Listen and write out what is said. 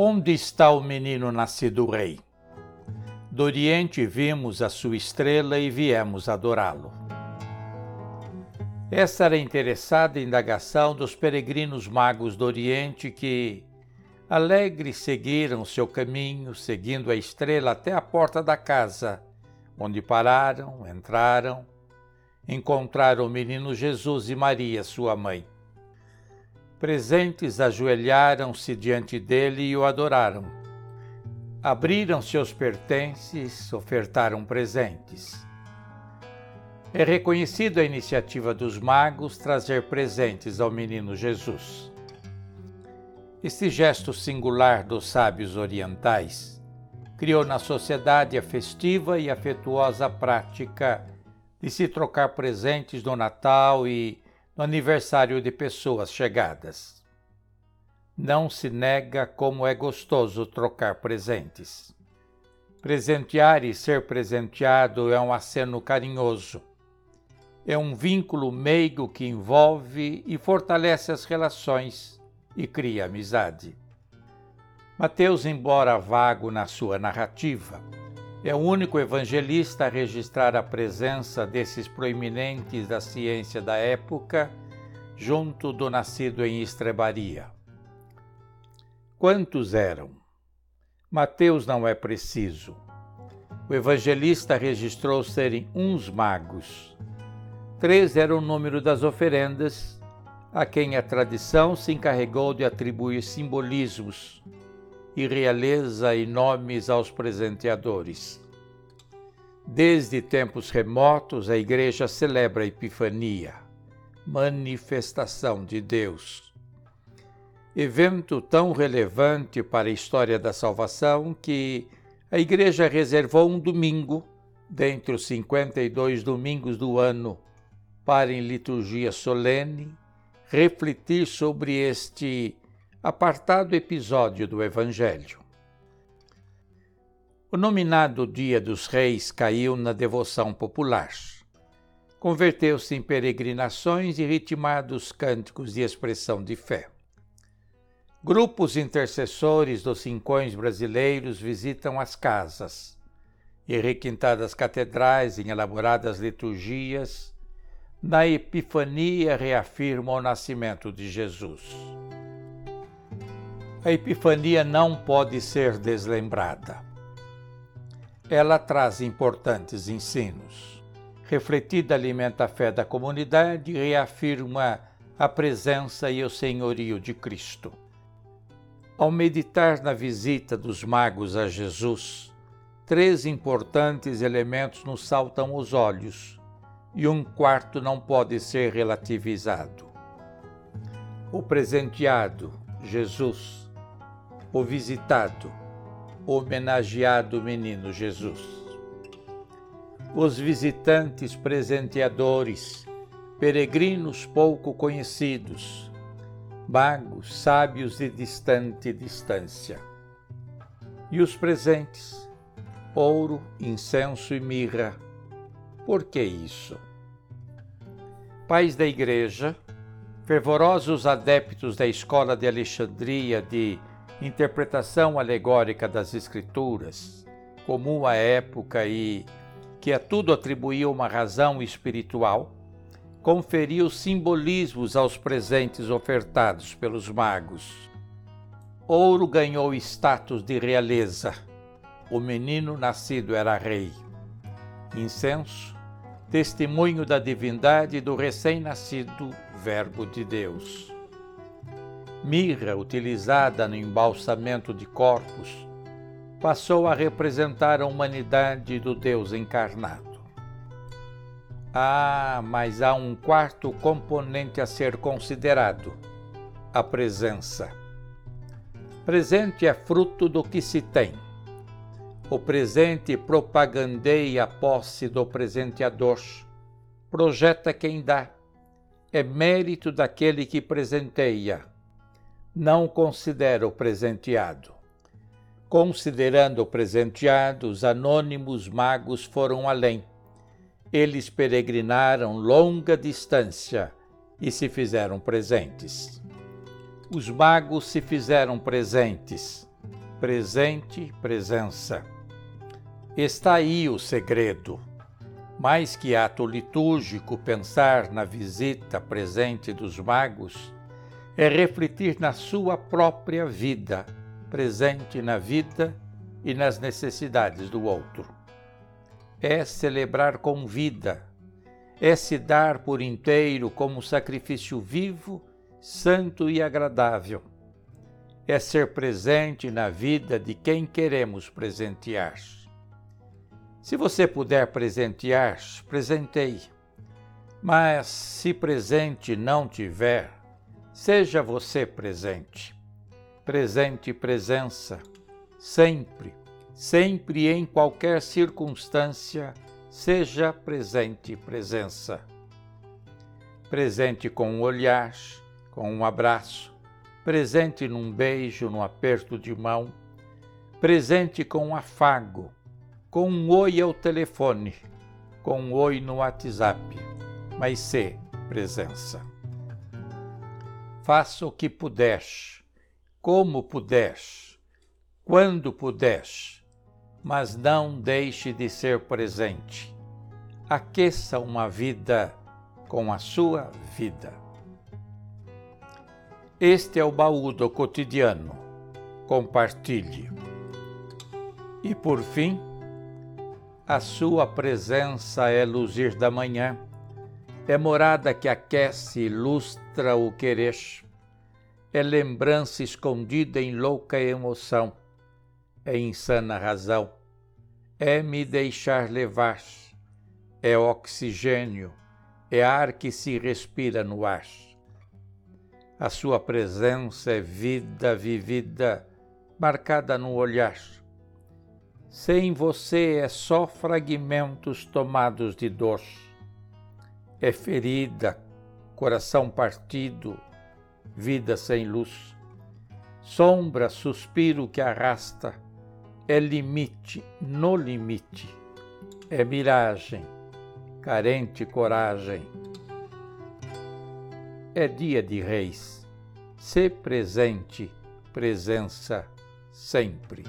Onde está o menino nascido rei? Do Oriente vimos a sua estrela e viemos adorá-lo. Essa era a interessada indagação dos peregrinos magos do Oriente que, alegres, seguiram seu caminho, seguindo a estrela até a porta da casa, onde pararam, entraram, encontraram o menino Jesus e Maria, sua mãe. Presentes ajoelharam-se diante dele e o adoraram. Abriram seus pertences, ofertaram presentes. É reconhecida a iniciativa dos magos trazer presentes ao menino Jesus. Este gesto singular dos sábios orientais criou na sociedade a festiva e afetuosa prática de se trocar presentes no Natal e no aniversário de pessoas chegadas. Não se nega como é gostoso trocar presentes. Presentear e ser presenteado é um aceno carinhoso. É um vínculo meigo que envolve e fortalece as relações e cria amizade. Mateus, embora vago na sua narrativa, é o único evangelista a registrar a presença desses proeminentes da ciência da época junto do nascido em Estrebaria. Quantos eram? Mateus não é preciso. O evangelista registrou serem uns magos. Três era o número das oferendas, a quem a tradição se encarregou de atribuir simbolismos e realeza e nomes aos presenteadores. Desde tempos remotos, a Igreja celebra a Epifania, manifestação de Deus. Evento tão relevante para a história da salvação que a Igreja reservou um domingo, dentre os 52 domingos do ano, para em liturgia solene refletir sobre este apartado episódio do Evangelho. O nominado Dia dos Reis caiu na devoção popular. Converteu-se em peregrinações e ritmados cânticos de expressão de fé. Grupos intercessores dos cincões brasileiros visitam as casas e requintadas catedrais em elaboradas liturgias, na Epifania reafirmam o nascimento de Jesus. A Epifania não pode ser deslembrada. Ela traz importantes ensinos. Refletida alimenta a fé da comunidade e reafirma a presença e o senhorio de Cristo. Ao meditar na visita dos magos a Jesus, três importantes elementos nos saltam aos olhos e um quarto não pode ser relativizado. O presenteado, Jesus, o visitado, o homenageado menino Jesus. Os visitantes presenteadores, peregrinos pouco conhecidos, magos, sábios de distante distância. E os presentes, ouro, incenso e mirra. Por que isso? Pais da Igreja, fervorosos adeptos da escola de Alexandria de interpretação alegórica das Escrituras, comum à época e que a tudo atribuía uma razão espiritual, conferiu simbolismos aos presentes ofertados pelos magos. Ouro ganhou status de realeza. O menino nascido era rei. Incenso, testemunho da divindade do recém-nascido Verbo de Deus mirra utilizada no embalsamento de corpos, passou a representar a humanidade do Deus encarnado. Ah, mas há um quarto componente a ser considerado: a presença. Presente é fruto do que se tem. O presente propagandeia a posse do presenteador, projeta quem dá. É mérito daquele que presenteia não considera o presenteado. Considerando o presenteado, os anônimos magos foram além. Eles peregrinaram longa distância e se fizeram presentes. Os magos se fizeram presentes, presente, presença. Está aí o segredo. Mais que ato litúrgico pensar na visita presente dos magos, é refletir na sua própria vida, presente na vida e nas necessidades do outro. É celebrar com vida, é se dar por inteiro como sacrifício vivo, santo e agradável. É ser presente na vida de quem queremos presentear. Se você puder presentear, presenteie. Mas se presente não tiver, seja você presente. Presente presença, sempre, sempre em qualquer circunstância, seja presente presença. Presente com um olhar, com um abraço, presente num beijo, num aperto de mão, presente com um afago, com um oi ao telefone, com um oi no WhatsApp, mas se presença. Faça o que puder, como puder, quando puder, mas não deixe de ser presente. Aqueça uma vida com a sua vida. Este é o baú do cotidiano. Compartilhe. E por fim, a sua presença é luzir da manhã, é morada que aquece e ilustra o querer, é lembrança escondida em louca emoção, é insana razão, é me deixar levar, é oxigênio, é ar que se respira no ar. A sua presença é vida vivida, marcada no olhar. Sem você é só fragmentos tomados de dor. É ferida, coração partido, vida sem luz. Sombra, suspiro que arrasta, é limite no limite. É miragem, carente coragem. É dia de reis, se presente, presença sempre.